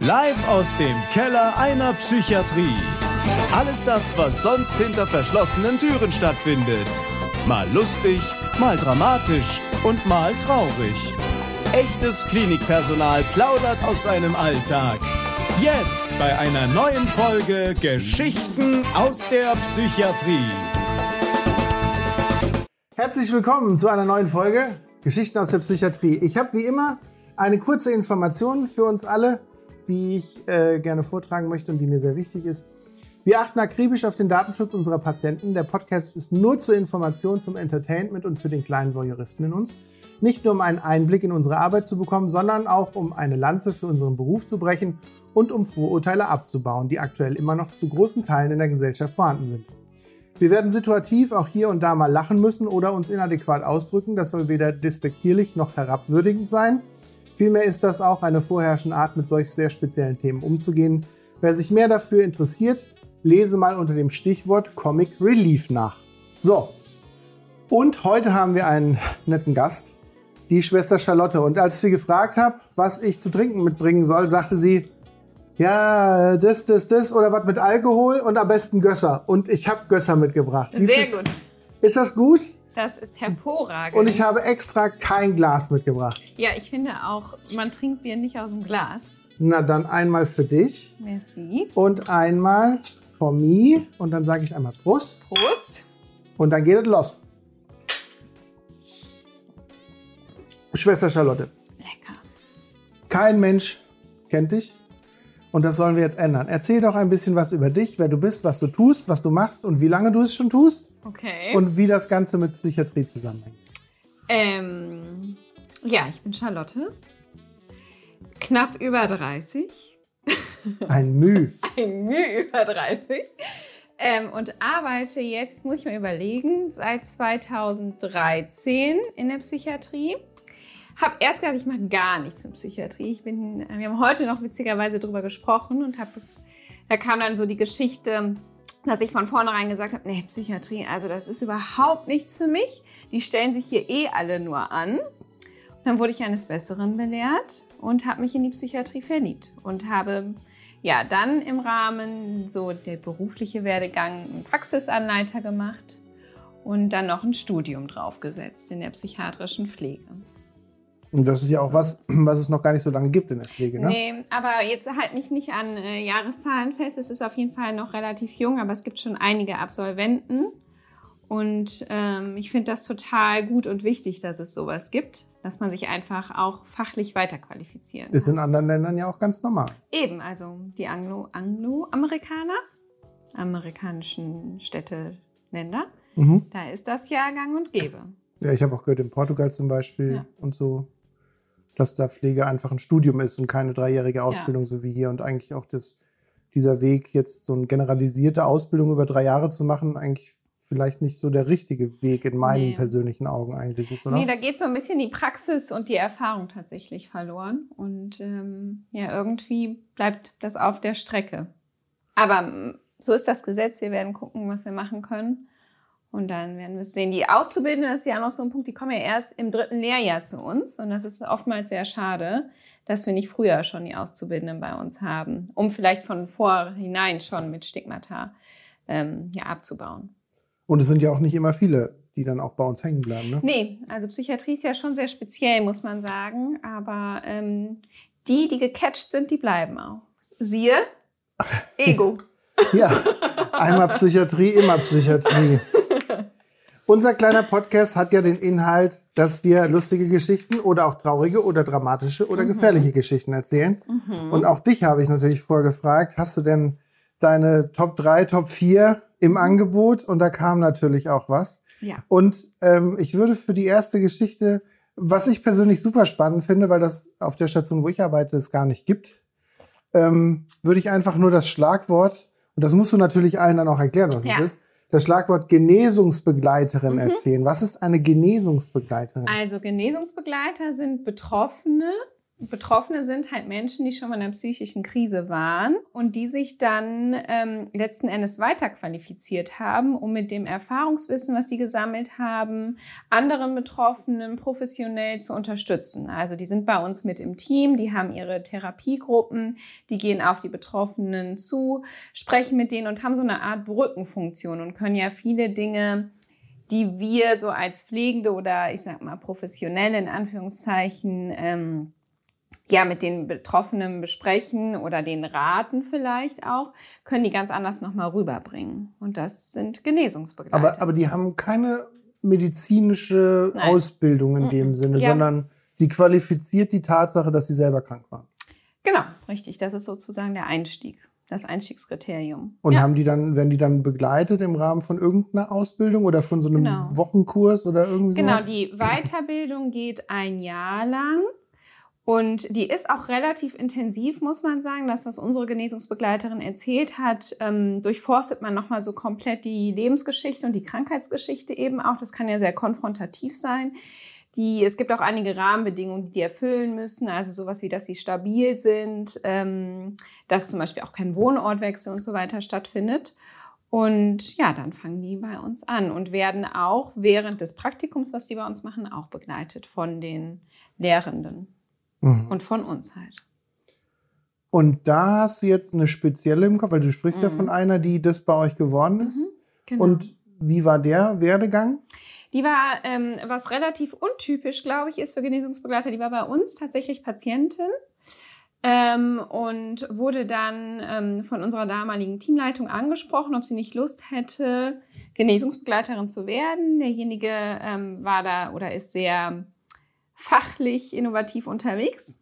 Live aus dem Keller einer Psychiatrie. Alles das, was sonst hinter verschlossenen Türen stattfindet. Mal lustig, mal dramatisch und mal traurig. Echtes Klinikpersonal plaudert aus seinem Alltag. Jetzt bei einer neuen Folge Geschichten aus der Psychiatrie. Herzlich willkommen zu einer neuen Folge Geschichten aus der Psychiatrie. Ich habe wie immer eine kurze Information für uns alle, die ich äh, gerne vortragen möchte und die mir sehr wichtig ist. Wir achten akribisch auf den Datenschutz unserer Patienten. Der Podcast ist nur zur Information, zum Entertainment und für den kleinen Voyeuristen in uns. Nicht nur um einen Einblick in unsere Arbeit zu bekommen, sondern auch um eine Lanze für unseren Beruf zu brechen und um Vorurteile abzubauen, die aktuell immer noch zu großen Teilen in der Gesellschaft vorhanden sind. Wir werden situativ auch hier und da mal lachen müssen oder uns inadäquat ausdrücken. Das soll weder despektierlich noch herabwürdigend sein. Vielmehr ist das auch eine vorherrschende Art, mit solch sehr speziellen Themen umzugehen. Wer sich mehr dafür interessiert, lese mal unter dem Stichwort Comic Relief nach. So, und heute haben wir einen netten Gast, die Schwester Charlotte. Und als ich sie gefragt habe, was ich zu trinken mitbringen soll, sagte sie, ja, das, das, das oder was mit Alkohol und am besten Gösser. Und ich habe Gösser mitgebracht. Sehr gut. Ist das gut? Das ist hervorragend. Und ich habe extra kein Glas mitgebracht. Ja, ich finde auch, man trinkt Bier nicht aus dem Glas. Na, dann einmal für dich. Merci. Und einmal for me. Und dann sage ich einmal Prost. Prost. Und dann geht es los. Schwester Charlotte. Lecker. Kein Mensch kennt dich. Und das sollen wir jetzt ändern. Erzähl doch ein bisschen was über dich, wer du bist, was du tust, was du machst und wie lange du es schon tust. Okay. Und wie das Ganze mit Psychiatrie zusammenhängt. ähm, ja, ich bin Charlotte. Knapp über 30. Ein Müh. Ein Mühe über 30. Ähm, und arbeite jetzt, muss ich mal überlegen, seit 2013 in der Psychiatrie. Hab erst gedacht, ich mache gar nichts mit Psychiatrie. Ich bin, wir haben heute noch witzigerweise drüber gesprochen und hab, das- da kam dann so die Geschichte, dass ich von vornherein gesagt habe, nee, Psychiatrie, also das ist überhaupt nichts für mich. Die stellen sich hier eh alle nur an. Und dann wurde ich eines Besseren belehrt und habe mich in die Psychiatrie verliebt und habe ja dann im Rahmen so der berufliche Werdegang einen Praxisanleiter gemacht und dann noch ein Studium draufgesetzt in der psychiatrischen Pflege. Und das ist ja auch was, was es noch gar nicht so lange gibt in der Pflege, ne? Nee, aber jetzt halt mich nicht an äh, Jahreszahlen fest. Es ist auf jeden Fall noch relativ jung, aber es gibt schon einige Absolventen. Und ähm, ich finde das total gut und wichtig, dass es sowas gibt, dass man sich einfach auch fachlich weiterqualifizieren Ist kann. in anderen Ländern ja auch ganz normal. Eben, also die Anglo- Anglo-Amerikaner, amerikanischen Städte, Länder, Mhm. da ist das ja gang und gäbe. Ja, ich habe auch gehört, in Portugal zum Beispiel Ja. und so, dass da Pflege einfach ein Studium ist und keine dreijährige Ausbildung, so wie hier. Und eigentlich auch das, dieser Weg, jetzt so eine generalisierte Ausbildung über drei Jahre zu machen, eigentlich vielleicht nicht so der richtige Weg in meinen Nee. persönlichen Augen eigentlich ist, oder? Nee, da geht so ein bisschen die Praxis und die Erfahrung tatsächlich verloren. Und ähm, ja, irgendwie bleibt das auf der Strecke. Aber mm, so ist das Gesetz. Wir werden gucken, was wir machen können. Und dann werden wir es sehen. Die Auszubildenden, das ist ja noch so ein Punkt, die kommen ja erst im dritten Lehrjahr zu uns. Und das ist oftmals sehr schade, dass wir nicht früher schon die Auszubildenden bei uns haben, um vielleicht von vorhinein schon mit Stigmata ähm, ja, abzubauen. Und es sind ja auch nicht immer viele, die dann auch bei uns hängen bleiben, ne? Nee, also Psychiatrie ist ja schon sehr speziell, muss man sagen. Aber ähm, die, die gecatcht sind, die bleiben auch. Siehe, Ego. Ja, einmal Psychiatrie, immer Psychiatrie. Unser kleiner Podcast hat ja den Inhalt, dass wir lustige Geschichten oder auch traurige oder dramatische oder Mhm. gefährliche Geschichten erzählen. Mhm. Und auch dich habe ich natürlich vorgefragt, hast du denn deine Top 3, Top 4 im Angebot? Und da kam natürlich auch was. ja. Und ähm, ich würde für die erste Geschichte, was ich persönlich super spannend finde, weil das auf der Station, wo ich arbeite, es gar nicht gibt, ähm, würde ich einfach nur das Schlagwort, und das musst du natürlich allen dann auch erklären, was Ja. es ist, das Schlagwort Genesungsbegleiterin Mhm. erzählen. Was ist eine Genesungsbegleiterin? Also Genesungsbegleiter sind Betroffene, Betroffene sind halt Menschen, die schon mal in einer psychischen Krise waren und die sich dann ähm, letzten Endes weiterqualifiziert haben, um mit dem Erfahrungswissen, was sie gesammelt haben, anderen Betroffenen professionell zu unterstützen. Also die sind bei uns mit im Team, die haben ihre Therapiegruppen, die gehen auf die Betroffenen zu, sprechen mit denen und haben so eine Art Brückenfunktion und können ja viele Dinge die wir so als Pflegende oder ich sag mal professionelle in Anführungszeichen ähm, ja mit den Betroffenen besprechen oder den raten vielleicht auch, können die ganz anders nochmal rüberbringen. Und das sind Genesungsbegleiter. Aber, aber die haben keine medizinische Nein. Ausbildung in dem Sinne, Ja. sondern die qualifiziert die Tatsache, dass sie selber krank waren. Genau, richtig. Das ist sozusagen der Einstieg, das Einstiegskriterium. Und ja. haben die dann, werden die dann begleitet im Rahmen von irgendeiner Ausbildung oder von so einem Genau. Wochenkurs oder irgendwie Genau, sowas? die Weiterbildung geht ein Jahr lang und die ist auch relativ intensiv, muss man sagen. Das, was unsere Genesungsbegleiterin erzählt hat, ähm, durchforstet man nochmal so komplett die Lebensgeschichte und die Krankheitsgeschichte eben auch. Das kann ja sehr konfrontativ sein. Die, es gibt auch einige Rahmenbedingungen, die die erfüllen müssen, also sowas wie, dass sie stabil sind, ähm, dass zum Beispiel auch kein Wohnortwechsel und so weiter stattfindet. Und ja, dann fangen die bei uns an und werden auch während des Praktikums, was die bei uns machen, auch begleitet von den Lehrenden Mhm. und von uns halt. Und da hast du jetzt eine spezielle im Kopf, weil du sprichst ja Mhm. von einer, die das bei euch geworden ist. Genau. Und wie war der Werdegang? die war, ähm, was relativ untypisch, glaube ich, ist für Genesungsbegleiter, die war bei uns tatsächlich Patientin. Ähm, und wurde dann ähm, von unserer damaligen Teamleitung angesprochen, ob sie nicht Lust hätte, Genesungsbegleiterin zu werden. Derjenige ähm, war da oder ist sehr fachlich innovativ unterwegs.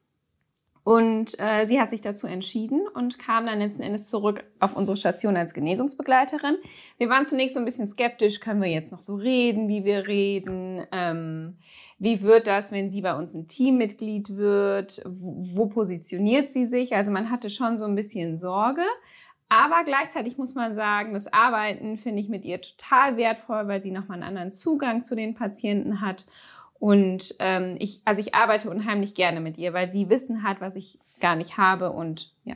Und äh, sie hat sich dazu entschieden und kam dann letzten Endes zurück auf unsere Station als Genesungsbegleiterin. Wir waren zunächst so ein bisschen skeptisch, können wir jetzt noch so reden, wie wir reden? Ähm, wie wird das, wenn sie bei uns ein Teammitglied wird? Wo, wo positioniert sie sich? Also man hatte schon so ein bisschen Sorge. Aber gleichzeitig muss man sagen, das Arbeiten finde ich mit ihr total wertvoll, weil sie nochmal einen anderen Zugang zu den Patienten hat. Und ähm, ich, also ich arbeite unheimlich gerne mit ihr, weil sie Wissen hat, was ich gar nicht habe. Und ja.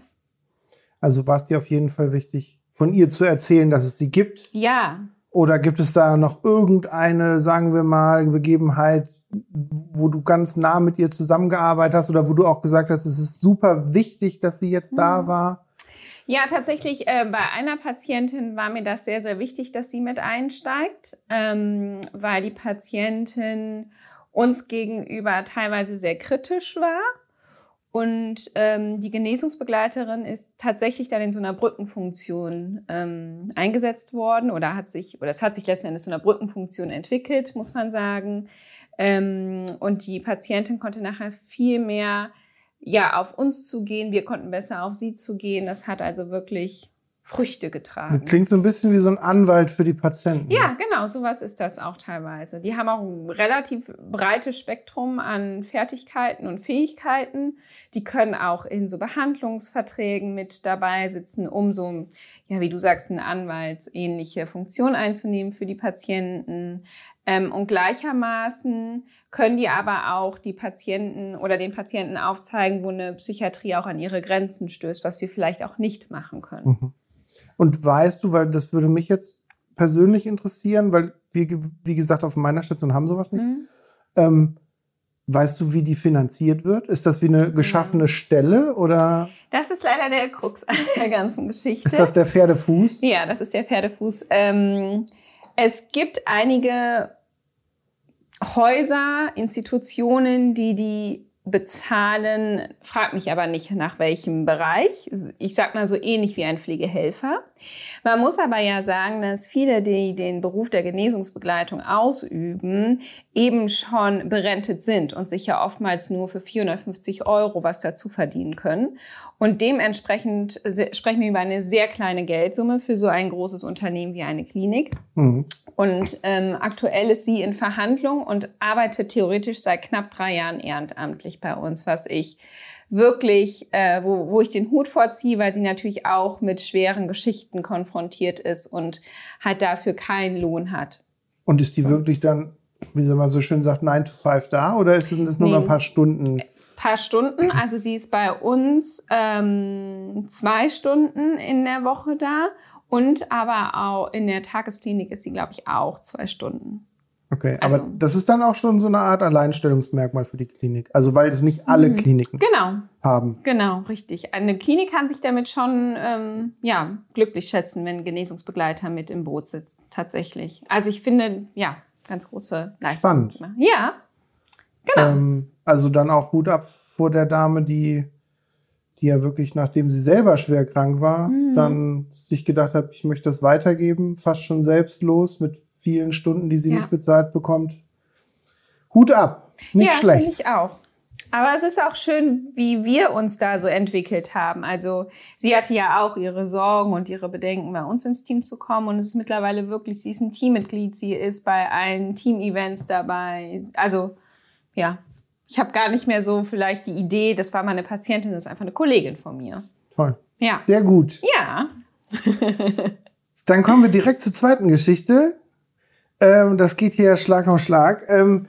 Also war es dir auf jeden Fall wichtig, von ihr zu erzählen, dass es sie gibt? Ja, Oder gibt es da noch irgendeine, sagen wir mal, Begebenheit, wo du ganz nah mit ihr zusammengearbeitet hast oder wo du auch gesagt hast, es ist super wichtig, dass sie jetzt da Mhm. war? Ja, tatsächlich, äh, bei einer Patientin war mir das sehr, sehr wichtig, dass sie mit einsteigt, ähm, weil die Patientin uns gegenüber teilweise sehr kritisch war. Und ähm, die Genesungsbegleiterin ist tatsächlich dann in so einer Brückenfunktion ähm, eingesetzt worden oder hat sich, oder es hat sich letzten Endes zu einer Brückenfunktion entwickelt, muss man sagen. Ähm, und die Patientin konnte nachher viel mehr ja, auf uns zugehen. Wir konnten besser auf sie zugehen. Das hat also wirklich Früchte getragen. Das klingt so ein bisschen wie so ein Anwalt für die Patienten. Ja, genau, sowas ist das auch teilweise. Die haben auch ein relativ breites Spektrum an Fertigkeiten und Fähigkeiten. Die können auch in so Behandlungsverträgen mit dabei sitzen, um so, ja, wie du sagst, eine anwaltsähnliche Funktion einzunehmen für die Patienten. Ähm, und gleichermaßen können die aber auch die Patienten oder den Patienten aufzeigen, wo eine Psychiatrie auch an ihre Grenzen stößt, was wir vielleicht auch nicht machen können. Mhm. Und weißt du, weil das würde mich jetzt persönlich interessieren, weil, wie, wie gesagt, auf meiner Station haben sowas nicht. Mhm. Ähm, weißt du, wie die finanziert wird? Ist das wie eine geschaffene Stelle oder Das ist leider der Krux an der ganzen Geschichte. ist das der Pferdefuß? Ja, das ist der Pferdefuß. Ähm, es gibt einige Häuser, Institutionen, die die bezahlen, frag mich aber nicht nach welchem Bereich. Ich sag mal so ähnlich wie ein Pflegehelfer. Man muss aber ja sagen, dass viele, die den Beruf der Genesungsbegleitung ausüben, eben schon berentet sind und sich ja oftmals nur für 450 Euro was dazu verdienen können. Und dementsprechend sprechen wir über eine sehr kleine Geldsumme für so ein großes Unternehmen wie eine Klinik. Mhm. Und ähm, aktuell ist sie in Verhandlung und arbeitet theoretisch seit knapp drei Jahren ehrenamtlich bei uns, was ich wirklich, äh, wo, wo ich den Hut vorziehe, weil sie natürlich auch mit schweren Geschichten konfrontiert ist und halt dafür keinen Lohn hat. Und ist die wirklich dann, wie man so schön sagt, 9 to 5 da oder ist es nur Nee. mal ein paar Stunden? paar Stunden. Also sie ist bei uns ähm, zwei Stunden in der Woche da und aber auch in der Tagesklinik ist sie, glaube ich, auch zwei Stunden. Okay, also, aber das ist dann auch schon so eine Art Alleinstellungsmerkmal für die Klinik. Also weil das nicht alle mhm. Kliniken genau. haben. Genau, richtig. Eine Klinik kann sich damit schon ähm, ja, glücklich schätzen, wenn Genesungsbegleiter mit im Boot sitzt, tatsächlich. Also ich finde, ja, ganz große Leistung. Spannend. Ja, genau. Ähm, also dann auch Hut ab vor der Dame, die, die ja wirklich, nachdem sie selber schwer krank war, mhm. dann sich gedacht hat, ich möchte das weitergeben, fast schon selbstlos mit vielen Stunden, die sie ja. nicht bezahlt bekommt. Hut ab. Nicht ja, schlecht. Ja, finde ich auch. Aber es ist auch schön, wie wir uns da so entwickelt haben. Also sie hatte ja auch ihre Sorgen und ihre Bedenken, bei uns ins Team zu kommen. Und es ist mittlerweile wirklich, sie ist ein Teammitglied, sie ist bei allen Team-Events dabei. Also ja, ich habe gar nicht mehr so vielleicht die Idee, das war meine Patientin, das ist einfach eine Kollegin von mir. Toll. Ja. Sehr gut. Ja. Dann kommen wir direkt zur zweiten Geschichte. Ähm, das geht hier Schlag auf Schlag. Ähm,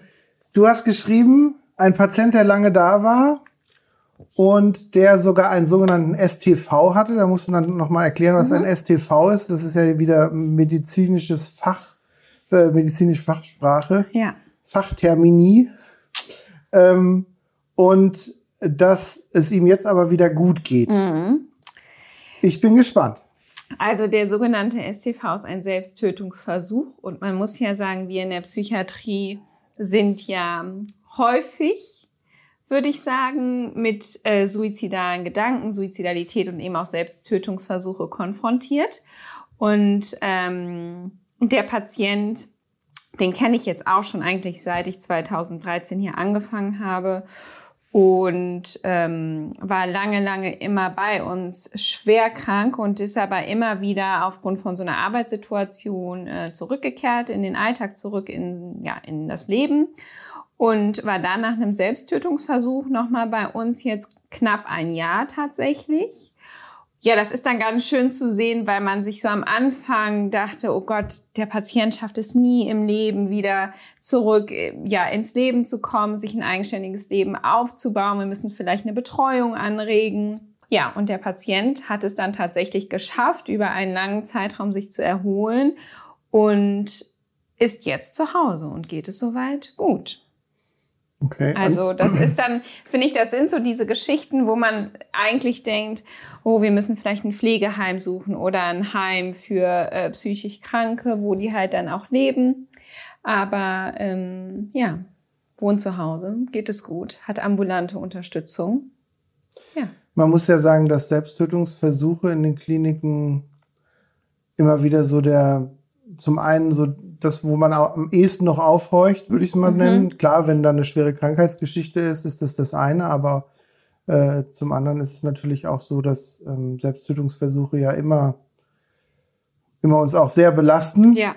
du hast geschrieben, ein Patient, der lange da war und der sogar einen sogenannten STV hatte. Da musst du dann nochmal erklären, was mhm. ein STV ist. Das ist ja wieder medizinisches Fach, äh, medizinische Fachsprache. Ja. Fachtermini. Ähm, und dass es ihm jetzt aber wieder gut geht. Mhm. Ich bin gespannt. Also der sogenannte STV ist ein Selbsttötungsversuch und man muss ja sagen, wir in der Psychiatrie sind ja häufig, würde ich sagen, mit äh, suizidalen Gedanken, Suizidalität und eben auch Selbsttötungsversuche konfrontiert. Und ähm, der Patient, den kenne ich jetzt auch schon eigentlich seit ich 2013 hier angefangen habe und ähm, war lange, lange immer bei uns schwer krank und ist aber immer wieder aufgrund von so einer Arbeitssituation äh, zurückgekehrt in den Alltag, zurück in, ja, in das Leben. Und war dann nach einem Selbsttötungsversuch nochmal bei uns jetzt knapp ein Jahr tatsächlich ja, das ist dann ganz schön zu sehen, weil man sich so am Anfang dachte, oh Gott, der Patient schafft es nie im Leben wieder zurück, ja, ins Leben zu kommen, sich ein eigenständiges Leben aufzubauen. Wir müssen vielleicht eine Betreuung anregen. Ja, und der Patient hat es dann tatsächlich geschafft, über einen langen Zeitraum sich zu erholen und ist jetzt zu Hause und geht es soweit gut. Okay. Also das ist dann, finde ich, das sind so diese Geschichten, wo man eigentlich denkt, oh, wir müssen vielleicht ein Pflegeheim suchen oder ein Heim für äh, psychisch Kranke, wo die halt dann auch leben. Aber ähm, ja, wohnt zu Hause, geht es gut, hat ambulante Unterstützung. Ja. Man muss ja sagen, dass Selbsttötungsversuche in den Kliniken immer wieder so der, zum einen so das, wo man am ehesten noch aufhorcht, würde ich es mal mhm. nennen. Klar, wenn da eine schwere Krankheitsgeschichte ist, ist das das eine, aber äh, zum anderen ist es natürlich auch so, dass ähm, Selbsttötungsversuche ja immer, immer uns auch sehr belasten. Ja.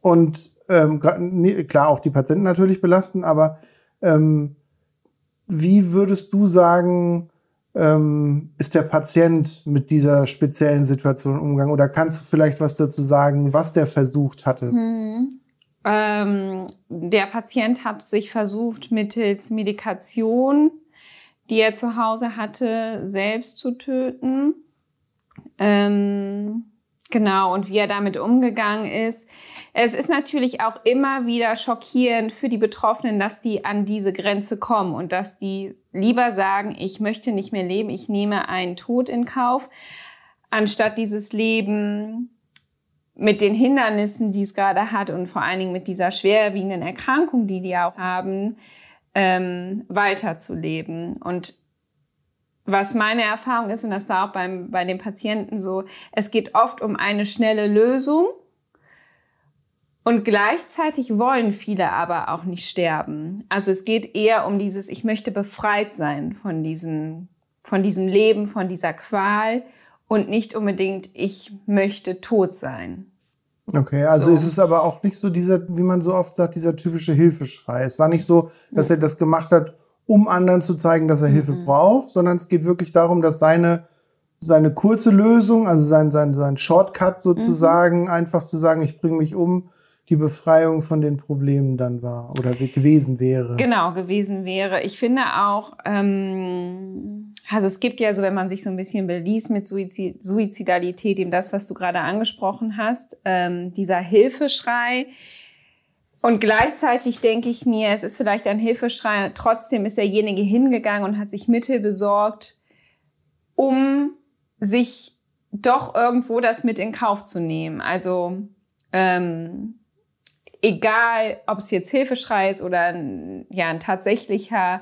Und ähm, klar auch die Patienten natürlich belasten, aber ähm, wie würdest du sagen, ähm, ist der Patient mit dieser speziellen Situation umgegangen? Oder kannst du vielleicht was dazu sagen, was der versucht hatte? Hm. Ähm, der Patient hat sich versucht, mittels Medikation, die er zu Hause hatte, selbst zu töten. Ähm, Genau, und wie er damit umgegangen ist. Es ist natürlich auch immer wieder schockierend für die Betroffenen, dass die an diese Grenze kommen und dass die lieber sagen, ich möchte nicht mehr leben, ich nehme einen Tod in Kauf, anstatt dieses Leben mit den Hindernissen, die es gerade hat und vor allen Dingen mit dieser schwerwiegenden Erkrankung, die die auch haben, ähm, weiterzuleben. Und was meine Erfahrung ist, und das war auch beim, bei den Patienten so, es geht oft um eine schnelle Lösung und gleichzeitig wollen viele aber auch nicht sterben. Also es geht eher um dieses, ich möchte befreit sein von diesem, von diesem Leben, von dieser Qual und nicht unbedingt, ich möchte tot sein. Okay, also so. ist es aber auch nicht so dieser, wie man so oft sagt, dieser typische Hilfeschrei. Es war nicht so, dass er das gemacht hat, um anderen zu zeigen, dass er Hilfe mhm. braucht, sondern es geht wirklich darum, dass seine, seine kurze Lösung, also sein, sein, sein Shortcut sozusagen, mhm. einfach zu sagen, ich bringe mich um, die Befreiung von den Problemen dann war oder gewesen wäre. Genau, gewesen wäre. Ich finde auch, ähm, also es gibt ja so, wenn man sich so ein bisschen beliest mit Suizid Suizidalität, eben das, was du gerade angesprochen hast, ähm, dieser Hilfeschrei. Und gleichzeitig denke ich mir, es ist vielleicht ein Hilfeschrei, trotzdem ist derjenige hingegangen und hat sich Mittel besorgt, um sich doch irgendwo das mit in Kauf zu nehmen. Also ähm, egal ob es jetzt Hilfeschrei ist oder ein, ja, ein tatsächlicher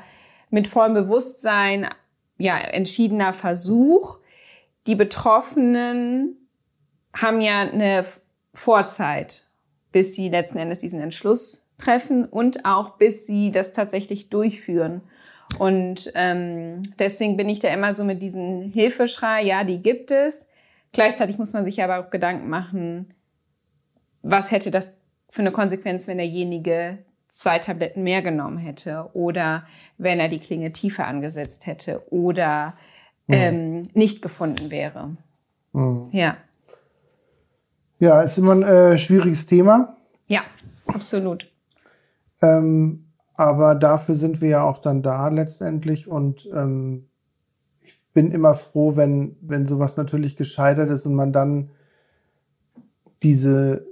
mit vollem Bewusstsein ja, entschiedener Versuch, die Betroffenen haben ja eine Vorzeit, bis sie letzten Endes diesen Entschluss treffen und auch bis sie das tatsächlich durchführen. Und ähm, deswegen bin ich da immer so mit diesem Hilfeschrei, ja, die gibt es. Gleichzeitig muss man sich aber auch Gedanken machen, was hätte das für eine Konsequenz, wenn derjenige zwei Tabletten mehr genommen hätte oder wenn er die Klinge tiefer angesetzt hätte oder mhm. ähm, nicht gefunden wäre. Mhm. Ja. Ja, ist immer ein äh, schwieriges Thema. Ja, absolut. Ähm, aber dafür sind wir ja auch dann da letztendlich und ähm, ich bin immer froh, wenn, wenn sowas natürlich gescheitert ist und man dann diese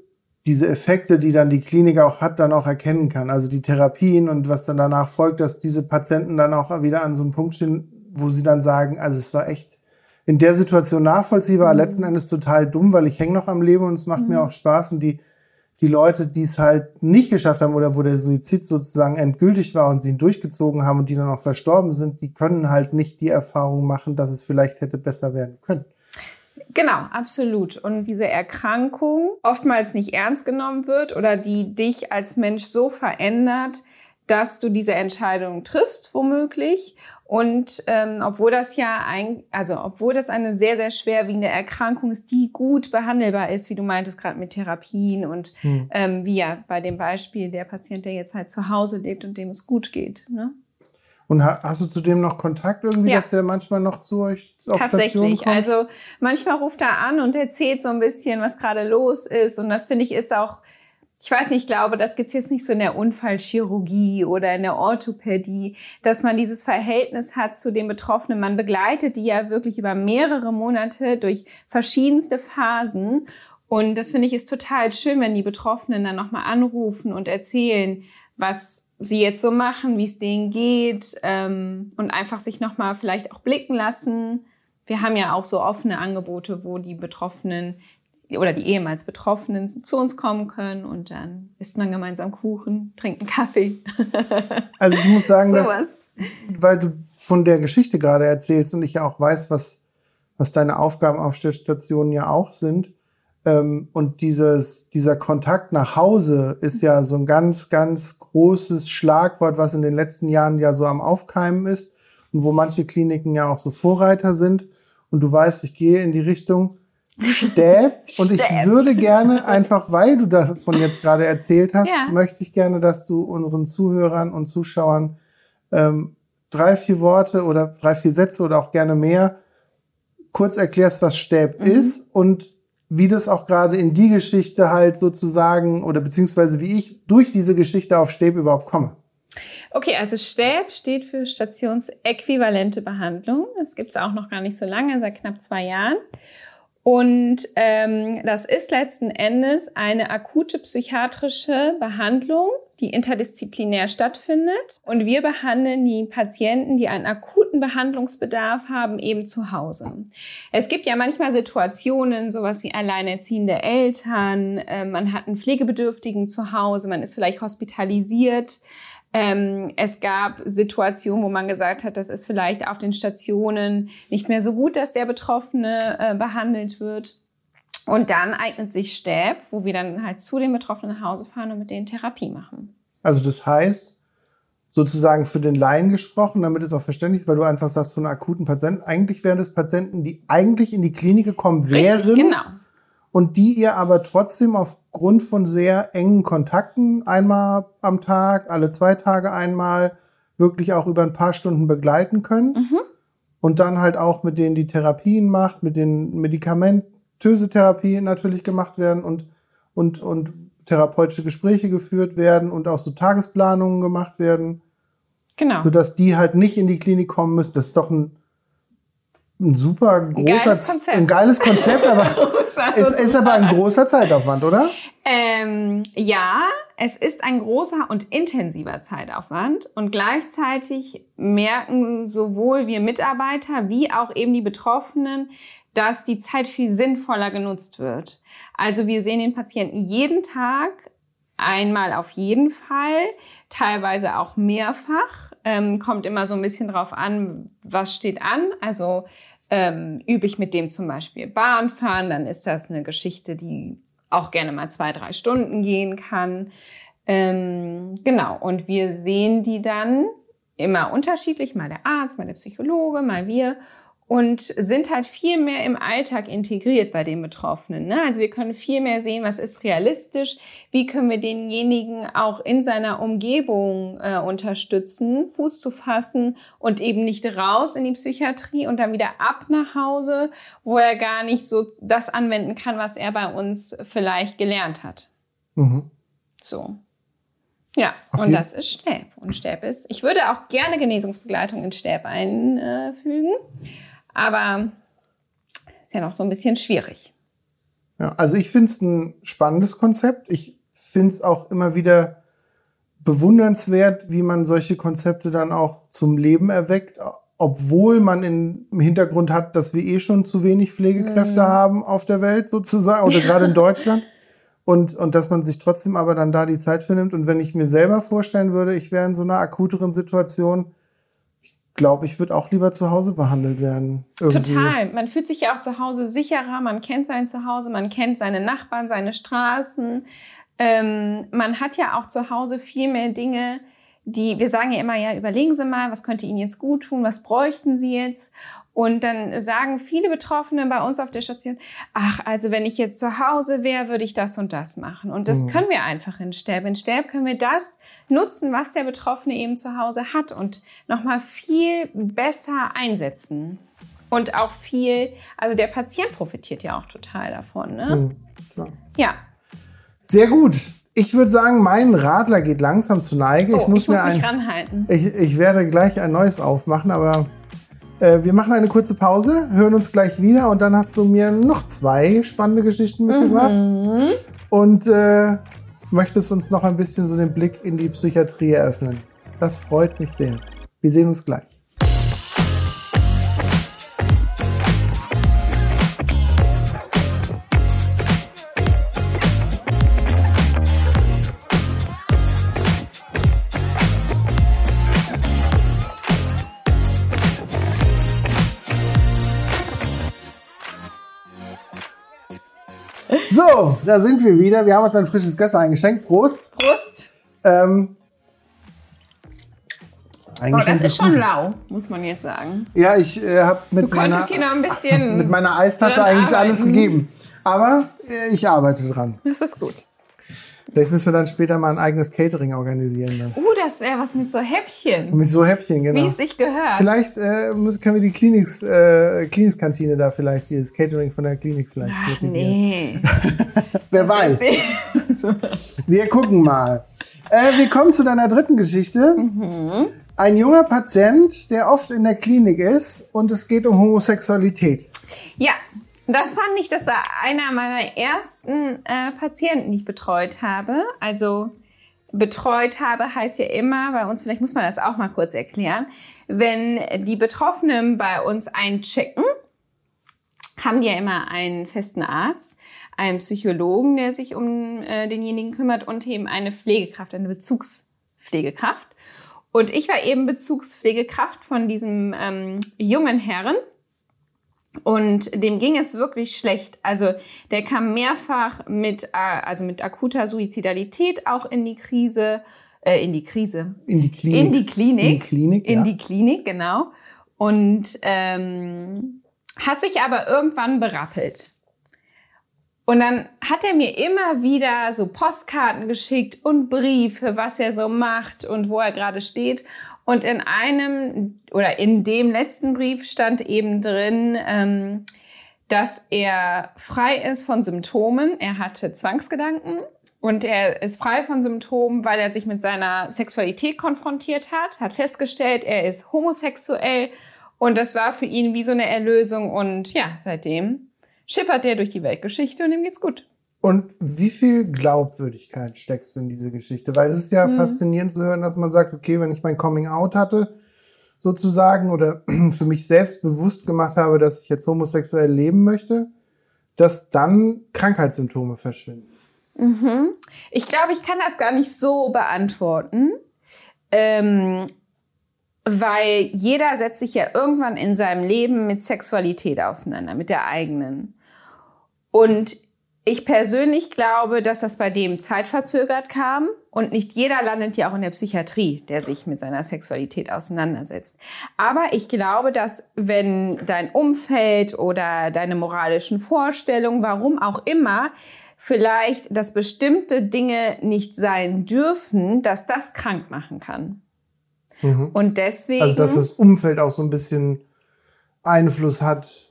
diese Effekte, die dann die Klinik auch hat, dann auch erkennen kann. Also die Therapien und was dann danach folgt, dass diese Patienten dann auch wieder an so einem Punkt stehen, wo sie dann sagen, also es war echt in der Situation nachvollziehbar, mhm. letzten Endes total dumm, weil ich hänge noch am Leben und es macht mhm. mir auch Spaß und die, die Leute, die es halt nicht geschafft haben oder wo der Suizid sozusagen endgültig war und sie ihn durchgezogen haben und die dann auch verstorben sind, die können halt nicht die Erfahrung machen, dass es vielleicht hätte besser werden können. Genau, absolut. Und diese Erkrankung oftmals nicht ernst genommen wird oder die dich als Mensch so verändert, dass du diese Entscheidung triffst, womöglich. Und ähm, obwohl das ja ein, also obwohl das eine sehr, sehr schwerwiegende Erkrankung ist, die gut behandelbar ist, wie du meintest, gerade mit Therapien und hm. ähm, wie ja bei dem Beispiel der Patient, der jetzt halt zu Hause lebt und dem es gut geht. Ne? Und hast du zudem noch Kontakt irgendwie, ja. dass der manchmal noch zu euch auf Tatsächlich. Station kommt? Also manchmal ruft er an und erzählt so ein bisschen, was gerade los ist. Und das finde ich ist auch, ich weiß nicht, ich glaube, das gibt's jetzt nicht so in der Unfallchirurgie oder in der Orthopädie, dass man dieses Verhältnis hat zu den Betroffenen. Man begleitet die ja wirklich über mehrere Monate durch verschiedenste Phasen. Und das finde ich ist total schön, wenn die Betroffenen dann nochmal anrufen und erzählen, was sie jetzt so machen, wie es denen geht ähm, und einfach sich nochmal vielleicht auch blicken lassen. Wir haben ja auch so offene Angebote, wo die Betroffenen oder die ehemals Betroffenen zu uns kommen können und dann isst man gemeinsam Kuchen, trinkt einen Kaffee. Also ich muss sagen, so dass, weil du von der Geschichte gerade erzählst und ich ja auch weiß, was, was deine Aufgaben auf der Station ja auch sind, ähm, und dieses, dieser Kontakt nach Hause ist ja so ein ganz, ganz großes Schlagwort, was in den letzten Jahren ja so am Aufkeimen ist und wo manche Kliniken ja auch so Vorreiter sind. Und du weißt, ich gehe in die Richtung Stäb und ich würde gerne einfach, weil du davon jetzt gerade erzählt hast, ja. möchte ich gerne, dass du unseren Zuhörern und Zuschauern ähm, drei, vier Worte oder drei, vier Sätze oder auch gerne mehr kurz erklärst, was Stäb mhm. ist und wie das auch gerade in die Geschichte halt sozusagen oder beziehungsweise wie ich durch diese Geschichte auf Stäb überhaupt komme. Okay, also STÄB steht für Stationsäquivalente Behandlung. Das gibt es auch noch gar nicht so lange, seit knapp zwei Jahren. Und ähm, das ist letzten Endes eine akute psychiatrische Behandlung, die interdisziplinär stattfindet. Und wir behandeln die Patienten, die einen akuten Behandlungsbedarf haben, eben zu Hause. Es gibt ja manchmal Situationen, sowas wie alleinerziehende Eltern, äh, man hat einen Pflegebedürftigen zu Hause, man ist vielleicht hospitalisiert. Ähm, es gab Situationen, wo man gesagt hat, das ist vielleicht auf den Stationen nicht mehr so gut, dass der Betroffene äh, behandelt wird. Und dann eignet sich Stäb, wo wir dann halt zu den Betroffenen nach Hause fahren und mit denen Therapie machen. Also das heißt, sozusagen für den Laien gesprochen, damit es auch verständlich ist, weil du einfach sagst, von akuten Patienten, eigentlich wären das Patienten, die eigentlich in die Klinik gekommen wären. Richtig, genau. Und die ihr aber trotzdem aufgrund von sehr engen Kontakten einmal am Tag, alle zwei Tage einmal, wirklich auch über ein paar Stunden begleiten könnt. Mhm. Und dann halt auch mit denen die Therapien macht, mit den medikamentöse Therapien natürlich gemacht werden und, und, und therapeutische Gespräche geführt werden und auch so Tagesplanungen gemacht werden, Genau. sodass die halt nicht in die Klinik kommen müssen. Das ist doch ein, ein super großer, geiles Konzept. ein geiles Konzept, aber es ist aber ein großer Zeitaufwand, oder? Ähm, ja, es ist ein großer und intensiver Zeitaufwand und gleichzeitig merken sowohl wir Mitarbeiter wie auch eben die Betroffenen, dass die Zeit viel sinnvoller genutzt wird. Also wir sehen den Patienten jeden Tag, einmal auf jeden Fall, teilweise auch mehrfach. Ähm, kommt immer so ein bisschen drauf an, was steht an. Also ähm, übe ich mit dem zum Beispiel Bahn fahren, dann ist das eine Geschichte, die auch gerne mal zwei, drei Stunden gehen kann. Ähm, genau, und wir sehen die dann immer unterschiedlich, mal der Arzt, mal der Psychologe, mal wir und sind halt viel mehr im Alltag integriert bei den Betroffenen. Ne? Also wir können viel mehr sehen, was ist realistisch, wie können wir denjenigen auch in seiner Umgebung äh, unterstützen, Fuß zu fassen und eben nicht raus in die Psychiatrie und dann wieder ab nach Hause, wo er gar nicht so das anwenden kann, was er bei uns vielleicht gelernt hat. Mhm. So. Ja, Auf und das ist Stäb. Und Stäb ist, ich würde auch gerne Genesungsbegleitung in Stäb einfügen, aber ist ja noch so ein bisschen schwierig. Ja, also ich finde es ein spannendes Konzept. Ich finde es auch immer wieder bewundernswert, wie man solche Konzepte dann auch zum Leben erweckt, obwohl man im Hintergrund hat, dass wir eh schon zu wenig Pflegekräfte Mhm. haben auf der Welt sozusagen oder gerade in Deutschland. Und, und dass man sich trotzdem aber dann da die Zeit für nimmt. Und wenn ich mir selber vorstellen würde, ich wäre in so einer akuteren Situation, glaube, ich würde auch lieber zu Hause behandelt werden. irgendwie. Total. Man fühlt sich ja auch zu Hause sicherer, man kennt sein Zuhause, man kennt seine Nachbarn, seine Straßen. Ähm, man hat ja auch zu Hause viel mehr Dinge, die, wir sagen ja immer, ja, überlegen Sie mal, was könnte Ihnen jetzt gut tun, was bräuchten Sie jetzt? Und dann sagen viele Betroffene bei uns auf der Station, ach, also wenn ich jetzt zu Hause wäre, würde ich das und das machen. Und das Mhm. können wir einfach in Sterb. In Sterb können wir das nutzen, was der Betroffene eben zu Hause hat und nochmal viel besser einsetzen. Und auch viel, also der Patient profitiert ja auch total davon. Ne? Mhm. Ja. Sehr gut. Ich würde sagen, mein Radler geht langsam zu Neige. Oh, ich muss mir mich ein, ranhalten. ich, ich werde gleich ein neues aufmachen, aber äh, wir machen eine kurze Pause, hören uns gleich wieder und dann hast du mir noch zwei spannende Geschichten mitgebracht Mhm. und äh, möchtest uns noch ein bisschen so den Blick in die Psychiatrie eröffnen. Das freut mich sehr. Wir sehen uns gleich. Da sind wir wieder. Wir haben uns ein frisches Gäste eingeschenkt. Prost. Prost. Ähm, Oh, das ist schon gut. lau, muss man jetzt sagen. Ja, ich äh, habe mit meiner, mit meiner Eistasche eigentlich alles arbeiten. gegeben. Aber äh, ich arbeite dran. Das ist gut. Vielleicht müssen wir dann später mal ein eigenes Catering organisieren. Dann. Uh, das wäre was mit so Häppchen. Mit so Häppchen, Wie genau. es sich gehört. Vielleicht äh, müssen, können wir die Kliniks, äh, Klinikskantine da vielleicht, hier das Catering von der Klinik vielleicht. Ach, nee. Wer weiß. Wir gucken mal. Äh, wir kommen zu deiner dritten Geschichte. Mhm. Ein junger Patient, der oft in der Klinik ist und es geht um Homosexualität. Ja, das fand ich, das war einer meiner ersten äh, Patienten, die ich betreut habe. Also betreut habe heißt ja immer bei uns, vielleicht muss man das auch mal kurz erklären, wenn die Betroffenen bei uns einchecken, haben die ja immer einen festen Arzt, einen Psychologen, der sich um äh, denjenigen kümmert und eben eine Pflegekraft, eine Bezugspflegekraft. Und ich war eben Bezugspflegekraft von diesem ähm, jungen Herren. Und dem ging es wirklich schlecht. Also der kam mehrfach mit, äh, also mit akuter Suizidalität auch in die Krise, äh, in die Krise, In die Klinik. in die Klinik. In die Klinik, In ja. die Klinik, genau. Und ähm, hat sich aber irgendwann berappelt. Und dann hat er mir immer wieder so Postkarten geschickt und Briefe, was er so macht und wo er gerade steht. Und in einem oder in dem letzten Brief stand eben drin, ähm, dass er frei ist von Symptomen. Er hatte Zwangsgedanken und er ist frei von Symptomen, weil er sich mit seiner Sexualität konfrontiert hat, hat festgestellt, er ist homosexuell und das war für ihn wie so eine Erlösung und ja, seitdem schippert er durch die Weltgeschichte und ihm geht's gut. Und wie viel Glaubwürdigkeit steckst du in diese Geschichte? Weil es ist ja Mhm. faszinierend zu hören, dass man sagt, okay, wenn ich mein Coming Out hatte, sozusagen, oder für mich selbst bewusst gemacht habe, dass ich jetzt homosexuell leben möchte, dass dann Krankheitssymptome verschwinden. Mhm. Ich glaube, ich kann das gar nicht so beantworten, ähm, weil jeder setzt sich ja irgendwann in seinem Leben mit Sexualität auseinander, mit der eigenen. Und ich persönlich glaube, dass das bei dem zeitverzögert kam und nicht jeder landet ja auch in der Psychiatrie, der sich mit seiner Sexualität auseinandersetzt. Aber ich glaube, dass wenn dein Umfeld oder deine moralischen Vorstellungen, warum auch immer, vielleicht, dass bestimmte Dinge nicht sein dürfen, dass das krank machen kann. Mhm. Und deswegen. Also, dass das Umfeld auch so ein bisschen Einfluss hat,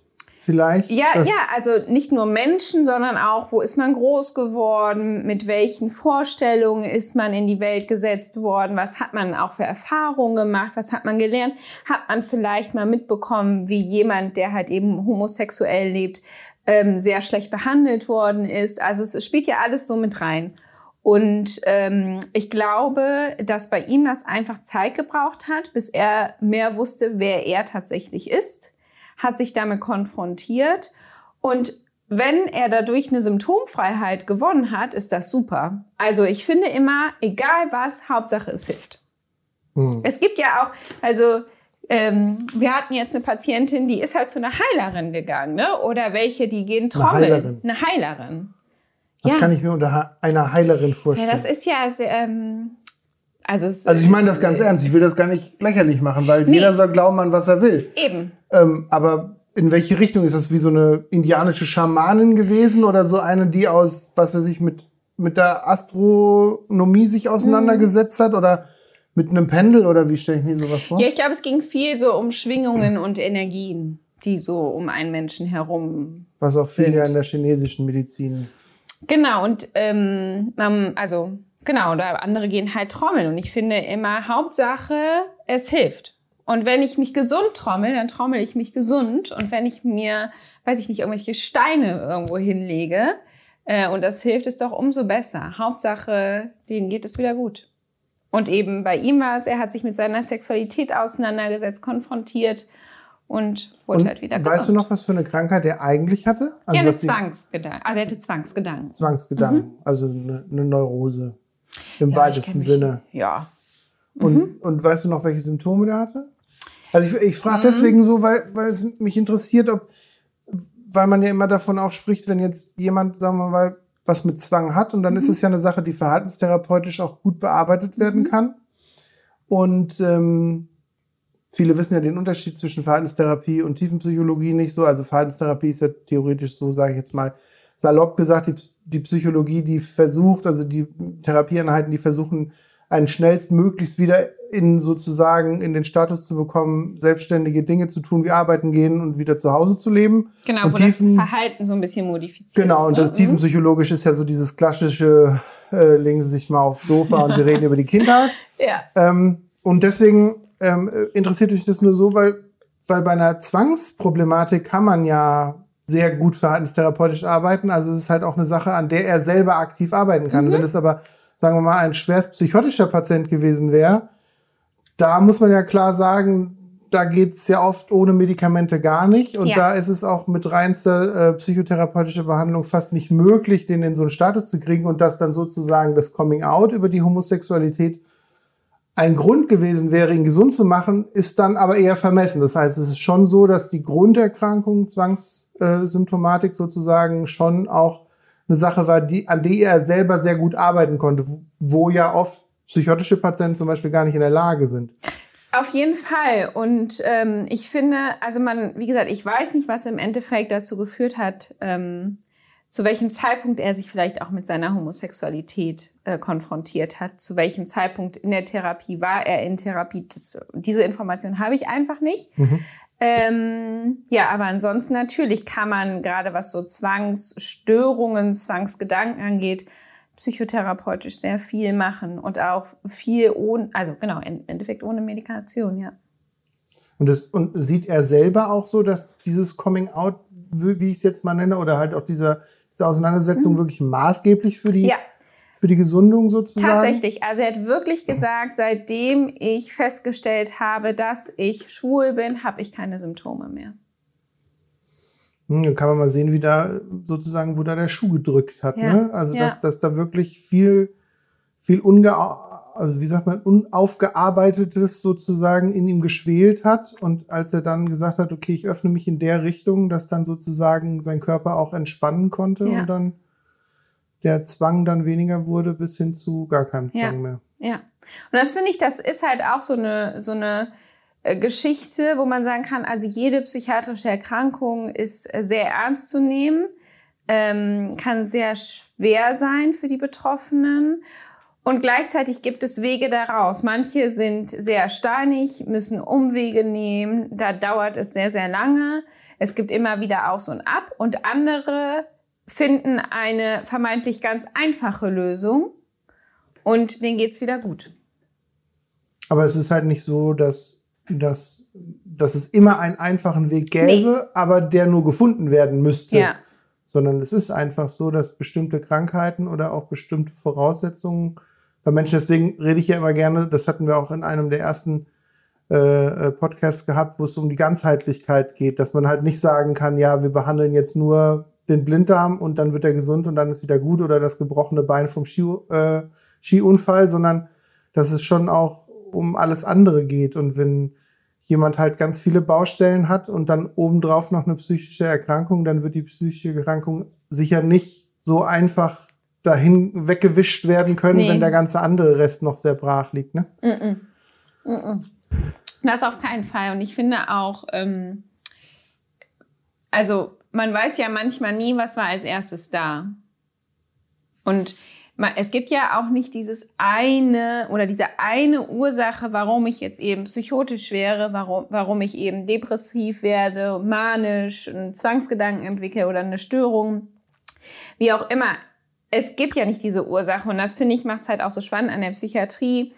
vielleicht. Ja, ja, also nicht nur Menschen, sondern auch, wo ist man groß geworden, mit welchen Vorstellungen ist man in die Welt gesetzt worden, was hat man auch für Erfahrungen gemacht, was hat man gelernt, hat man vielleicht mal mitbekommen, wie jemand, der halt eben homosexuell lebt, ähm, sehr schlecht behandelt worden ist. Also es spielt ja alles so mit rein. Und ähm, ich glaube, dass bei ihm das einfach Zeit gebraucht hat, bis er mehr wusste, wer er tatsächlich ist hat sich damit konfrontiert und wenn er dadurch eine Symptomfreiheit gewonnen hat, ist das super. Also ich finde immer, egal was, Hauptsache es hilft. Mhm. Es gibt ja auch, also ähm, wir hatten jetzt eine Patientin, die ist halt zu einer Heilerin gegangen, ne? Oder welche, die gehen trommeln. Heilerin. Eine Heilerin. Was ja. kann ich mir unter einer Heilerin Ja, vorstellen? das ist ja, sehr, ähm, also, also ich meine das ganz ernst. Ich will das gar nicht lächerlich machen, weil Nee. jeder soll glauben an was er will. Eben. Ähm, aber in welche Richtung ist das? Wie so eine indianische Schamanin gewesen oder so eine, die aus, was weiß ich, mit, mit der Astronomie sich auseinandergesetzt hat oder mit einem Pendel oder wie stelle ich mir sowas vor? Ja, ich glaube, es ging viel so um Schwingungen und Energien, die so um einen Menschen herum Was auch viel ja in der chinesischen Medizin. Genau, und ähm, also genau, oder andere gehen halt trommeln. Und ich finde immer, Hauptsache, es hilft. Und wenn ich mich gesund trommel, dann trommel ich mich gesund. Und wenn ich mir, weiß ich nicht, irgendwelche Steine irgendwo hinlege äh, und das hilft, ist doch umso besser. Hauptsache, denen geht es wieder gut. Und eben bei ihm war es, er hat sich mit seiner Sexualität auseinandergesetzt, konfrontiert und wurde Und halt wieder weißt du gesund. noch, was für eine Krankheit er eigentlich hatte? Also ja, eine Zwangsgedanken. Also er hatte Zwangsgedanken. Zwangsgedanken, also eine, eine Neurose im Ja, weitesten Sinne. Ja. Und, Mhm. und weißt du noch, welche Symptome der hatte? Also ich, ich frage Mhm. deswegen so, weil, weil es mich interessiert, ob, weil man ja immer davon auch spricht, wenn jetzt jemand, sagen wir mal, was mit Zwang hat, und dann ist Mhm. es ja eine Sache, die verhaltenstherapeutisch auch gut bearbeitet werden Mhm. kann. Und ähm, viele wissen ja den Unterschied zwischen Verhaltenstherapie und Tiefenpsychologie nicht so. Also Verhaltenstherapie ist ja theoretisch so, sage ich jetzt mal, salopp gesagt, die, die Psychologie, die versucht, also die Therapieeinheiten, die versuchen, einen schnellstmöglichst wieder in sozusagen in den Status zu bekommen, selbstständige Dinge zu tun, wie arbeiten gehen und wieder zu Hause zu leben. Genau, Und wo Tiefen- das Verhalten so ein bisschen modifiziert Genau, und ne? das tiefenpsychologisch ist ja so dieses klassische, äh, legen Sie sich mal aufs Sofa und wir reden über die Kindheit. Ja. Ähm, und deswegen ähm, äh, interessiert mich das nur so, weil, weil bei einer Zwangsproblematik kann man ja sehr gut verhaltenstherapeutisch arbeiten. Also es ist halt auch eine Sache, an der er selber aktiv arbeiten kann. Mhm. Wenn es aber, sagen wir mal, ein schwerst psychotischer Patient gewesen wäre, da muss man ja klar sagen, da geht's ja oft ohne Medikamente gar nicht. Und Ja. da ist es auch mit reinster äh, psychotherapeutischer Behandlung fast nicht möglich, den in so einen Status zu kriegen und dass dann sozusagen das Coming Out über die Homosexualität ein Grund gewesen wäre, ihn gesund zu machen, ist dann aber eher vermessen. Das heißt, es ist schon so, dass die Grunderkrankung, Zwangssymptomatik sozusagen schon auch eine Sache war, die, an die er selber sehr gut arbeiten konnte, wo- wo ja oft psychotische Patienten zum Beispiel gar nicht in der Lage sind. Auf jeden Fall. Und ähm, ich finde, also man, wie gesagt, ich weiß nicht, was im Endeffekt dazu geführt hat, ähm, zu welchem Zeitpunkt er sich vielleicht auch mit seiner Homosexualität äh, konfrontiert hat, zu welchem Zeitpunkt in der Therapie war er in Therapie. Das, diese Information habe ich einfach nicht. Mhm. Ähm, ja, aber ansonsten natürlich kann man, gerade was so Zwangsstörungen, Zwangsgedanken angeht, psychotherapeutisch sehr viel machen und auch viel ohne, also genau, im Endeffekt ohne Medikation, ja. Und, das, und sieht er selber auch so, dass dieses Coming Out, wie ich es jetzt mal nenne, oder halt auch diese, diese Auseinandersetzung mhm. wirklich maßgeblich für die, ja. Für die Gesundung sozusagen? Tatsächlich. Also er hat wirklich gesagt, seitdem ich festgestellt habe, dass ich schwul bin, habe ich keine Symptome mehr. Hm, dann kann man mal sehen, wie da sozusagen, wo da der Schuh gedrückt hat. Ja. Ne? Also, ja. dass, dass da wirklich viel, viel unge also wie sagt man, unaufgearbeitetes sozusagen in ihm geschwelt hat. Und als er dann gesagt hat, okay, ich öffne mich in der Richtung, dass dann sozusagen sein Körper auch entspannen konnte ja. und dann der Zwang dann weniger wurde bis hin zu gar keinem Zwang ja. mehr. Ja. Und das finde ich, das ist halt auch so eine, so eine äh, Geschichte, wo man sagen kann, also jede psychiatrische Erkrankung ist äh, sehr ernst zu nehmen, ähm, kann sehr schwer sein für die Betroffenen. Und gleichzeitig gibt es Wege daraus. Manche sind sehr steinig, müssen Umwege nehmen. Da dauert es sehr, sehr lange. Es gibt immer wieder Aus und Ab. Und andere finden eine vermeintlich ganz einfache Lösung. Und denen geht's wieder gut. Aber es ist halt nicht so, dass, dass, dass es immer einen einfachen Weg gäbe, nee. aber der nur gefunden werden müsste. Ja. Sondern es ist einfach so, dass bestimmte Krankheiten oder auch bestimmte Voraussetzungen bei Menschen. Deswegen rede ich ja immer gerne, das hatten wir auch in einem der ersten äh, äh, Podcasts gehabt, wo es um die Ganzheitlichkeit geht, dass man halt nicht sagen kann, ja, wir behandeln jetzt nur den Blinddarm und dann wird er gesund und dann ist wieder gut oder das gebrochene Bein vom Ski, äh, Skiunfall, sondern dass es schon auch um alles andere geht. Und wenn jemand halt ganz viele Baustellen hat und dann obendrauf noch eine psychische Erkrankung, dann wird die psychische Erkrankung sicher nicht so einfach dahin weggewischt werden können, nee. wenn der ganze andere Rest noch sehr brach liegt. Ne? Mm -mm. Mm das auf keinen Fall. Und ich finde auch, ähm, also man weiß ja manchmal nie, was war als erstes da. Und es gibt ja auch nicht dieses eine oder diese eine Ursache, warum ich jetzt eben psychotisch wäre, warum, warum ich eben depressiv werde, manisch, einen Zwangsgedanken entwickle oder eine Störung. Wie auch immer es gibt ja nicht diese Ursache und das finde ich macht es halt auch so spannend an der Psychiatrie,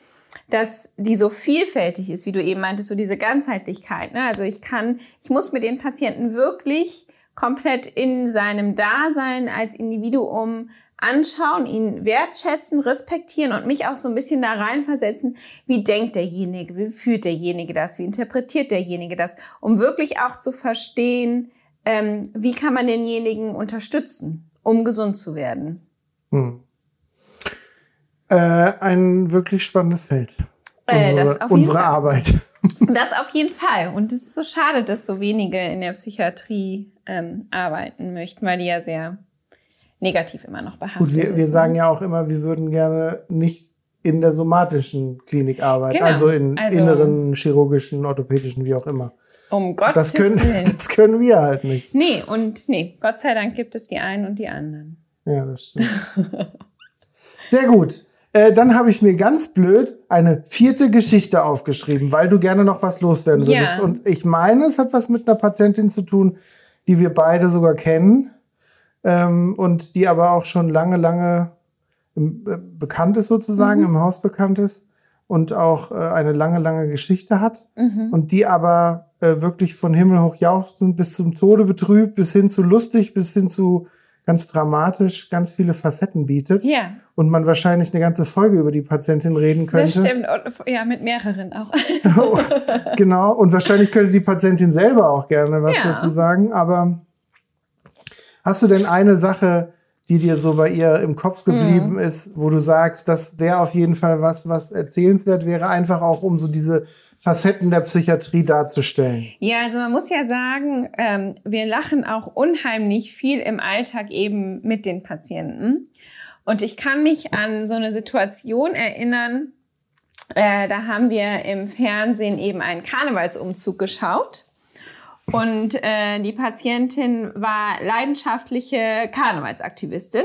dass die so vielfältig ist, wie du eben meintest, so diese Ganzheitlichkeit. Ne? Also ich kann, ich muss mir den Patienten wirklich komplett in seinem Dasein als Individuum anschauen, ihn wertschätzen, respektieren und mich auch so ein bisschen da reinversetzen, wie denkt derjenige, wie fühlt derjenige das, wie interpretiert derjenige das, um wirklich auch zu verstehen, ähm, wie kann man denjenigen unterstützen, um gesund zu werden. Hm. Äh, ein wirklich spannendes Feld. Äh, unsere, unsere Arbeit. Das auf jeden Fall. Und es ist so schade, dass so wenige in der Psychiatrie ähm, arbeiten möchten, weil die ja sehr negativ immer noch behaftet Gut, wir, wir sagen ja auch immer, wir würden gerne nicht in der somatischen Klinik arbeiten, genau. also in also, inneren, chirurgischen, orthopädischen, wie auch immer. Um Gottes das können, Willen. Das können wir halt nicht. Nee, und nee, Gott sei Dank gibt es die einen und die anderen. Ja, das stimmt. Sehr gut. Äh, dann habe ich mir ganz blöd eine vierte Geschichte aufgeschrieben, weil du gerne noch was loswerden würdest. Ja. Und ich meine, es hat was mit einer Patientin zu tun, die wir beide sogar kennen ähm, und die aber auch schon lange, lange im, äh, bekannt ist sozusagen, mhm. im Haus bekannt ist und auch äh, eine lange, lange Geschichte hat mhm. und die aber äh, wirklich von Himmel hoch jauchzend bis zum Tode betrübt, bis hin zu lustig, bis hin zu ganz dramatisch ganz viele Facetten bietet. Ja. Und man wahrscheinlich eine ganze Folge über die Patientin reden könnte. Das stimmt, ja, mit mehreren auch. genau, und wahrscheinlich könnte die Patientin selber auch gerne was ja. dazu sagen. Aber hast du denn eine Sache, die dir so bei ihr im Kopf geblieben mhm. ist, wo du sagst, das wäre auf jeden Fall was, was erzählenswert wäre, einfach auch um so diese Facetten der Psychiatrie darzustellen? Ja, also man muss ja sagen, ähm, wir lachen auch unheimlich viel im Alltag eben mit den Patienten. Und ich kann mich an so eine Situation erinnern, äh, da haben wir im Fernsehen eben einen Karnevalsumzug geschaut. Und äh, die Patientin war leidenschaftliche Karnevalsaktivistin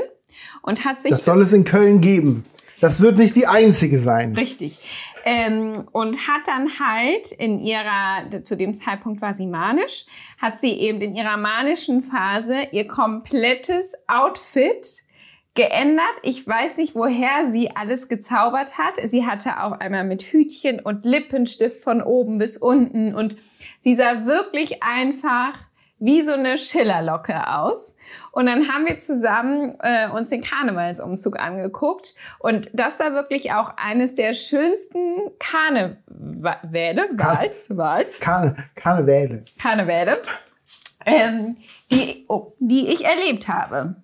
und hat sich. Das soll es in Köln geben. Das wird nicht die einzige sein. Richtig. Ähm, und hat dann halt in ihrer, zu dem Zeitpunkt war sie manisch, hat sie eben in ihrer manischen Phase ihr komplettes Outfit geändert. Ich weiß nicht, woher sie alles gezaubert hat. Sie hatte auch einmal mit Hütchen und Lippenstift von oben bis unten und sie sah wirklich einfach wie so eine Schillerlocke aus. Und dann haben wir zusammen äh, uns den Karnevalsumzug angeguckt. Und das war wirklich auch eines der schönsten Karneväle, Wals, Wals. Karne, Karneväle. Karneväle, ähm, die, oh, die ich erlebt habe.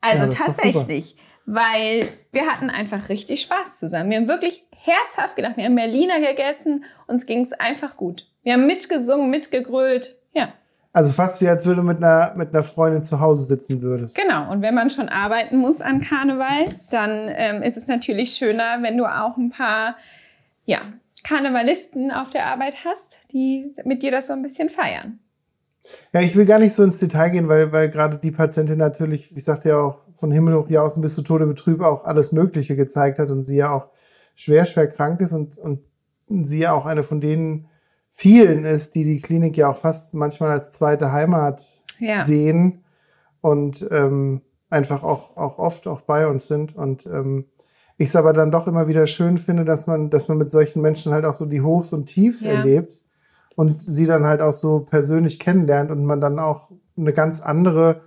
Also Ja, tatsächlich, weil wir hatten einfach richtig Spaß zusammen. Wir haben wirklich herzhaft gedacht, wir haben Berliner gegessen, uns ging es einfach gut. Wir haben mitgesungen, mitgegrölt, ja. Also fast wie als würde du mit einer, mit einer Freundin zu Hause sitzen würdest. Genau, und wenn man schon arbeiten muss an Karneval, dann ähm, ist es natürlich schöner, wenn du auch ein paar ja, Karnevalisten auf der Arbeit hast, die mit dir das so ein bisschen feiern. Ja, ich will gar nicht so ins Detail gehen, weil, weil gerade die Patientin natürlich, ich sagte ja auch, von Himmel hoch jausen bis zu Tode betrübt auch alles Mögliche gezeigt hat und sie ja auch schwer, schwer krank ist und, und sie ja auch eine von denen vielen ist, die die Klinik ja auch fast manchmal als zweite Heimat Ja. sehen und ähm, einfach auch, auch oft auch bei uns sind. Und ähm, ich es aber dann doch immer wieder schön finde, dass man, dass man mit solchen Menschen halt auch so die Hochs und Tiefs Ja. erlebt und sie dann halt auch so persönlich kennenlernt und man dann auch eine ganz andere,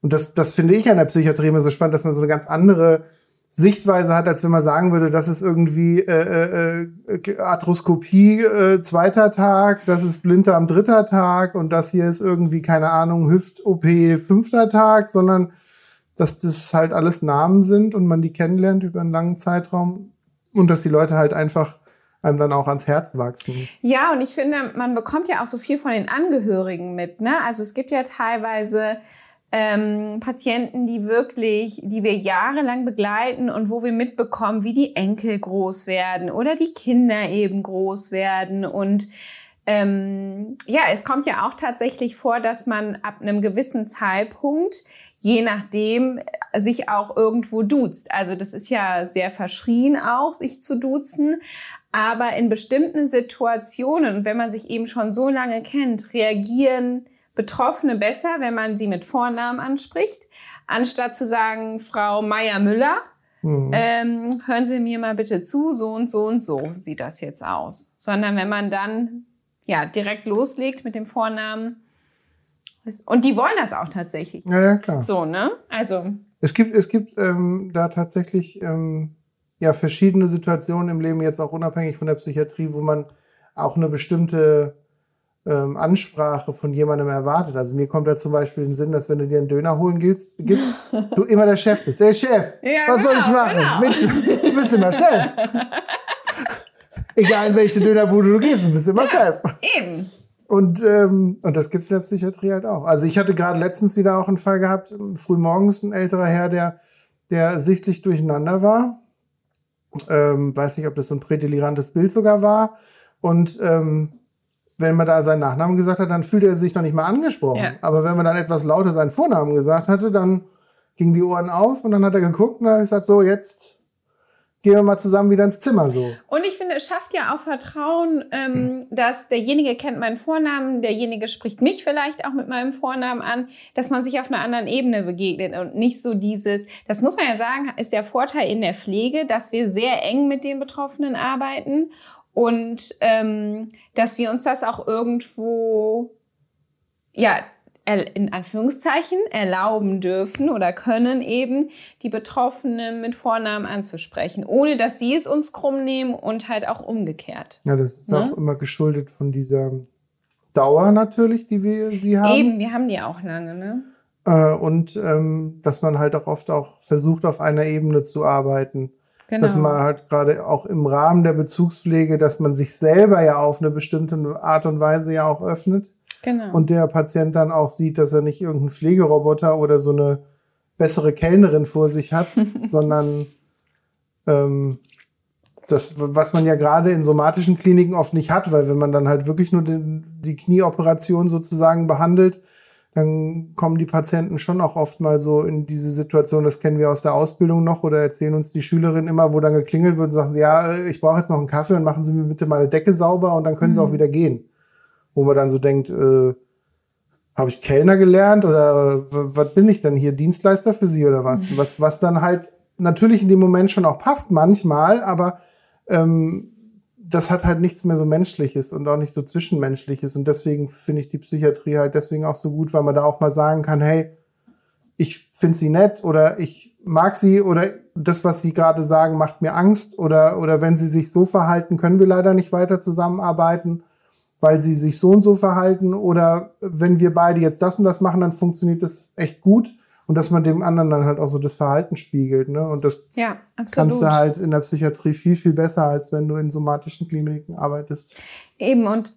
und das, das finde ich an der Psychiatrie immer so spannend, dass man so eine ganz andere Sichtweise hat, als wenn man sagen würde, das ist irgendwie äh, äh, äh, Arthroskopie äh, zweiter Tag, das ist Blinde am dritter Tag und das hier ist irgendwie, keine Ahnung, Hüft-OP fünfter Tag, sondern dass das halt alles Namen sind und man die kennenlernt über einen langen Zeitraum und dass die Leute halt einfach einem dann auch ans Herz wachsen. Ja, und ich finde, man bekommt ja auch so viel von den Angehörigen mit. Ne? Also es gibt ja teilweise ähm, Patienten, die wirklich, die wir jahrelang begleiten und wo wir mitbekommen, wie die Enkel groß werden oder die Kinder eben groß werden. Und ähm, ja, es kommt ja auch tatsächlich vor, dass man ab einem gewissen Zeitpunkt je nachdem sich auch irgendwo duzt. Also das ist ja sehr verschrien auch, sich zu duzen. Aber in bestimmten Situationen, wenn man sich eben schon so lange kennt, reagieren Betroffene besser, wenn man sie mit Vornamen anspricht, anstatt zu sagen, Frau Meier-Müller, Mhm. ähm, hören Sie mir mal bitte zu, so und so und so sieht das jetzt aus. Sondern wenn man dann ja direkt loslegt mit dem Vornamen. Und die wollen das auch tatsächlich. ja, ja, klar. So, ne? Also, Es gibt, es gibt ähm, da tatsächlich ähm, ja, verschiedene Situationen im Leben, jetzt auch unabhängig von der Psychiatrie, wo man auch eine bestimmte ähm, Ansprache von jemandem erwartet. Also mir kommt da zum Beispiel in den Sinn, dass wenn du dir einen Döner holen gibst, gibst du immer der Chef bist. Hey Chef, Ja, was soll genau, ich machen? genau. Mensch, du bist immer Chef. Egal in welche Dönerbude du gehst, du bist immer Chef. eben. Und, ähm, und das gibt's in der Psychiatrie halt auch. Also ich hatte gerade letztens wieder auch einen Fall gehabt, frühmorgens ein älterer Herr, der, der sichtlich durcheinander war. Ähm, weiß nicht, ob das so ein prädelirantes Bild sogar war. Und ähm, wenn man da seinen Nachnamen gesagt hat, dann fühlte er sich noch nicht mal angesprochen. Ja. Aber wenn man dann etwas lauter seinen Vornamen gesagt hatte, dann gingen die Ohren auf und dann hat er geguckt und dann hat er gesagt, so jetzt gehen wir mal zusammen wieder ins Zimmer so. Und ich finde, es schafft ja auch Vertrauen, ähm, dass derjenige kennt meinen Vornamen, derjenige spricht mich vielleicht auch mit meinem Vornamen an, dass man sich auf einer anderen Ebene begegnet und nicht so dieses, das muss man ja sagen, ist der Vorteil in der Pflege, dass wir sehr eng mit den Betroffenen arbeiten und ähm, dass wir uns das auch irgendwo, ja, in Anführungszeichen erlauben dürfen oder können eben die Betroffenen mit Vornamen anzusprechen, ohne dass sie es uns krumm nehmen und halt auch umgekehrt. Ja, das ist Ne? auch immer geschuldet von dieser Dauer natürlich, die wir sie haben. Eben, wir haben die auch lange, ne? Äh, und ähm, dass man halt auch oft auch versucht, auf einer Ebene zu arbeiten. Genau. Dass man halt gerade auch im Rahmen der Bezugspflege, dass man sich selber ja auf eine bestimmte Art und Weise ja auch öffnet. genau. Und der Patient dann auch sieht, dass er nicht irgendeinen Pflegeroboter oder so eine bessere Kellnerin vor sich hat, sondern ähm, das, was man ja gerade in somatischen Kliniken oft nicht hat, weil wenn man dann halt wirklich nur den, die Knieoperation sozusagen behandelt, dann kommen die Patienten schon auch oft mal so in diese Situation, das kennen wir aus der Ausbildung noch oder erzählen uns die Schülerinnen immer, wo dann geklingelt wird und sagen, ja, ich brauche jetzt noch einen Kaffee und machen Sie mir bitte meine Decke sauber und dann können Sie Mhm. auch wieder gehen. Wo man dann so denkt, äh, habe ich Kellner gelernt oder was bin ich denn hier, Dienstleister für Sie oder was? Mhm. Was, was dann halt natürlich in dem Moment schon auch passt manchmal, aber ähm, das hat halt nichts mehr so Menschliches und auch nicht so Zwischenmenschliches. Und deswegen finde ich die Psychiatrie halt deswegen auch so gut, weil man da auch mal sagen kann, hey, ich finde sie nett oder ich mag sie oder das, was sie gerade sagen, macht mir Angst oder, oder wenn sie sich so verhalten, können wir leider nicht weiter zusammenarbeiten, weil sie sich so und so verhalten oder wenn wir beide jetzt das und das machen, dann funktioniert das echt gut und dass man dem anderen dann halt auch so das Verhalten spiegelt. Ne? Und das ja, kannst du halt in der Psychiatrie viel, viel besser, als wenn du in somatischen Kliniken arbeitest. Eben, und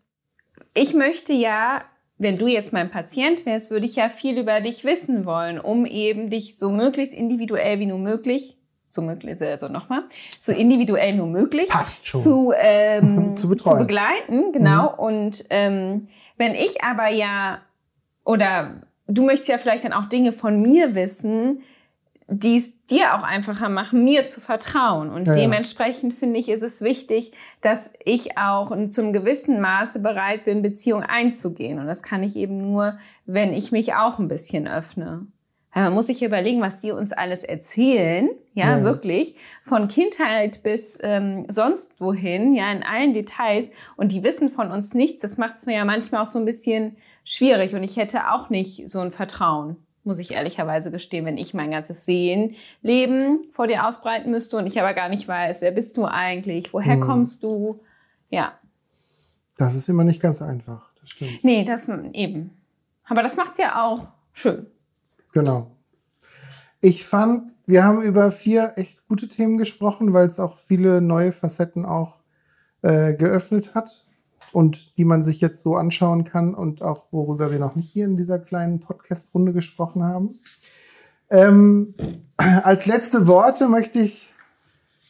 ich möchte ja, wenn du jetzt mein Patient wärst, würde ich ja viel über dich wissen wollen, um eben dich so möglichst individuell wie nur möglich so möglich, also nochmal, so individuell nur möglich zu, ähm, zu, zu, begleiten, genau. Mhm. Und ähm, wenn ich aber ja oder du möchtest ja vielleicht dann auch Dinge von mir wissen, die es dir auch einfacher machen, mir zu vertrauen. Und ja, dementsprechend ja. finde ich, ist es wichtig, dass ich auch zum gewissen Maße bereit bin, Beziehungen einzugehen. Und das kann ich eben nur, wenn ich mich auch ein bisschen öffne. Man muss sich überlegen, was die uns alles erzählen, ja, ja. wirklich, von Kindheit bis ähm, sonst wohin, ja, in allen Details. Und die wissen von uns nichts. Das macht es mir ja manchmal auch so ein bisschen schwierig und ich hätte auch nicht so ein Vertrauen, muss ich ehrlicherweise gestehen, wenn ich mein ganzes Sehen, Leben vor dir ausbreiten müsste und ich aber gar nicht weiß, wer bist du eigentlich, woher hm. kommst du, ja. Das ist immer nicht ganz einfach, das stimmt. Nee, das eben. Aber das macht's ja auch schön. Genau. Ich fand, wir haben über vier echt gute Themen gesprochen, weil es auch viele neue Facetten auch äh, geöffnet hat und die man sich jetzt so anschauen kann und auch worüber wir noch nicht hier in dieser kleinen Podcast-Runde gesprochen haben. Ähm, als letzte Worte möchte ich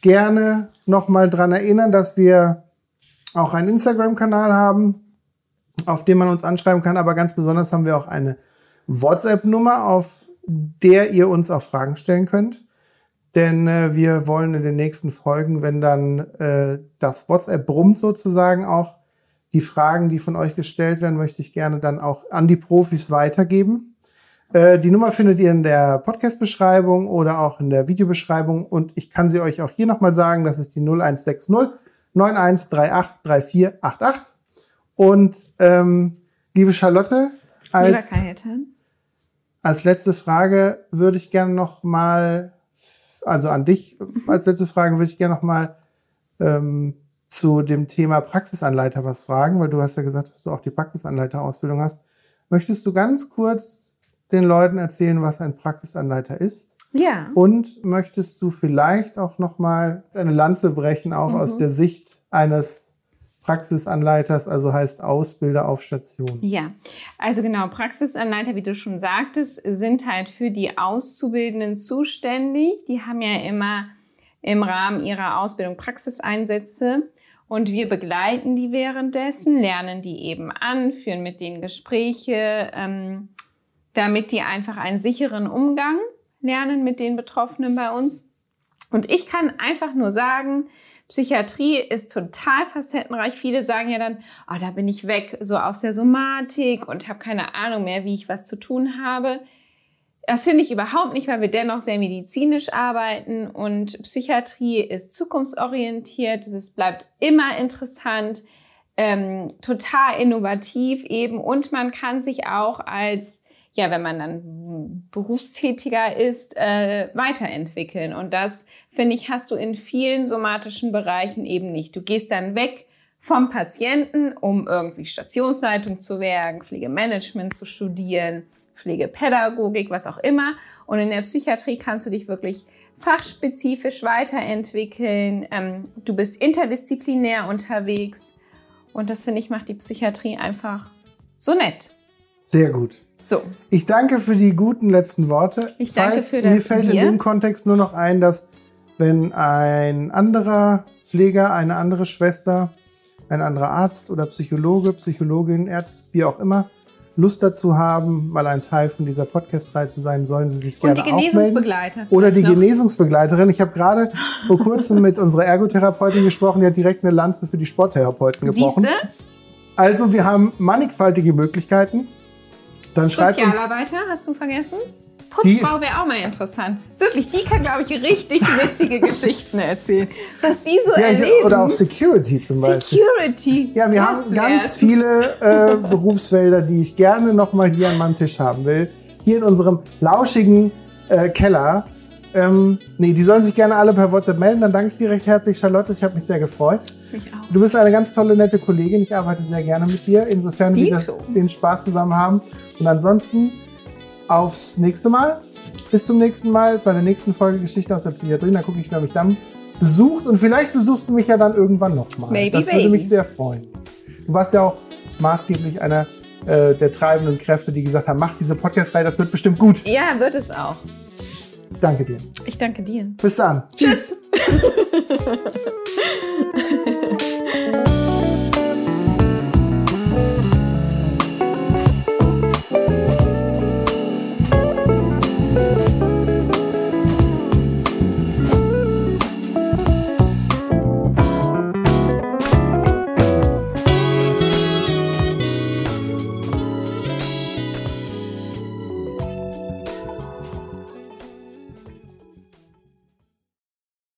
gerne nochmal dran erinnern, dass wir auch einen Instagram-Kanal haben, auf dem man uns anschreiben kann, aber ganz besonders haben wir auch eine WhatsApp-Nummer, auf der ihr uns auch Fragen stellen könnt. Denn äh, wir wollen in den nächsten Folgen, wenn dann äh, das WhatsApp brummt sozusagen auch, die Fragen, die von euch gestellt werden, möchte ich gerne dann auch an die Profis weitergeben. Äh, die Nummer findet ihr in der Podcast-Beschreibung oder auch in der Videobeschreibung. Und ich kann sie euch auch hier nochmal sagen, das ist die 0160 9138 3488. Und ähm, liebe Charlotte, als, als letzte Frage würde ich gerne nochmal, also an dich als letzte Frage würde ich gerne nochmal ähm, zu dem Thema Praxisanleiter was fragen, weil du hast ja gesagt, dass du auch die Praxisanleiterausbildung hast. Möchtest du ganz kurz den Leuten erzählen, was ein Praxisanleiter ist? Ja. Und möchtest du vielleicht auch nochmal eine Lanze brechen, auch mhm. aus der Sicht eines Praxisanleiters, also heißt Ausbilder auf Station. Ja, also genau, Praxisanleiter, wie du schon sagtest, sind halt für die Auszubildenden zuständig. Die haben ja immer im Rahmen ihrer Ausbildung Praxiseinsätze und wir begleiten die währenddessen, lernen die eben an, führen mit denen Gespräche, ähm, damit die einfach einen sicheren Umgang lernen mit den Betroffenen bei uns. Und ich kann einfach nur sagen, Psychiatrie ist total facettenreich. Viele sagen ja dann, oh, da bin ich weg, so aus der Somatik und habe keine Ahnung mehr, wie ich was zu tun habe. Das finde ich überhaupt nicht, weil wir dennoch sehr medizinisch arbeiten und Psychiatrie ist zukunftsorientiert, es bleibt immer interessant, ähm, total innovativ eben und man kann sich auch als, ja, wenn man dann berufstätiger ist, äh, weiterentwickeln. Und das, finde ich, hast du in vielen somatischen Bereichen eben nicht. Du gehst dann weg vom Patienten, um irgendwie Stationsleitung zu werden, Pflegemanagement zu studieren Pflegepädagogik, was auch immer. Und in der Psychiatrie kannst du dich wirklich fachspezifisch weiterentwickeln. Ähm, du bist interdisziplinär unterwegs. Und das finde ich macht die Psychiatrie einfach so nett. Sehr gut. So. Ich danke für die guten letzten Worte. Ich danke Falls, für das Mir fällt Bier. in dem Kontext nur noch ein, dass wenn ein anderer Pfleger, eine andere Schwester, ein anderer Arzt oder Psychologe, Psychologin, Ärzt, wie auch immer, Lust dazu haben, mal ein Teil von dieser Podcast-Reihe zu sein, sollen Sie sich gerne Und die Genesungsbegleiter. Oder die noch. Genesungsbegleiterin. Ich habe gerade vor kurzem mit unserer Ergotherapeutin gesprochen, die hat direkt eine Lanze für die Sporttherapeuten gebrochen. Siehste? Also wir haben mannigfaltige Möglichkeiten. Dann schreibt uns. Sozialarbeiter, hast du vergessen? Putzfrau wäre auch mal interessant. Wirklich, die kann, glaube ich, richtig witzige Geschichten erzählen. Was die so Ja, ich, erleben. oder auch Security zum Beispiel. Security. Ja, wir haben ganz viele äh, Berufsfelder, die ich gerne nochmal hier an meinem Tisch haben will. Hier in unserem lauschigen äh, Keller. Ähm, nee, die sollen sich gerne alle per WhatsApp melden. Dann danke ich dir recht herzlich, Charlotte. Ich habe mich sehr gefreut. Mich auch. Du bist eine ganz tolle, nette Kollegin. Ich arbeite sehr gerne mit dir, insofern wir das, Dito. den Spaß zusammen haben. Und ansonsten aufs nächste Mal. Bis zum nächsten Mal bei der nächsten Folge Geschichte aus der Psychiatrie. Da gucke ich, wer mich dann besucht. Und vielleicht besuchst du mich ja dann irgendwann nochmal. Maybe, Das würde maybe. mich sehr freuen. Du warst ja auch maßgeblich einer äh, der treibenden Kräfte, die gesagt haben, mach diese Podcast-Reihe, das wird bestimmt gut. Ja, wird es auch. Danke dir. Ich danke dir. Bis dann. Tschüss.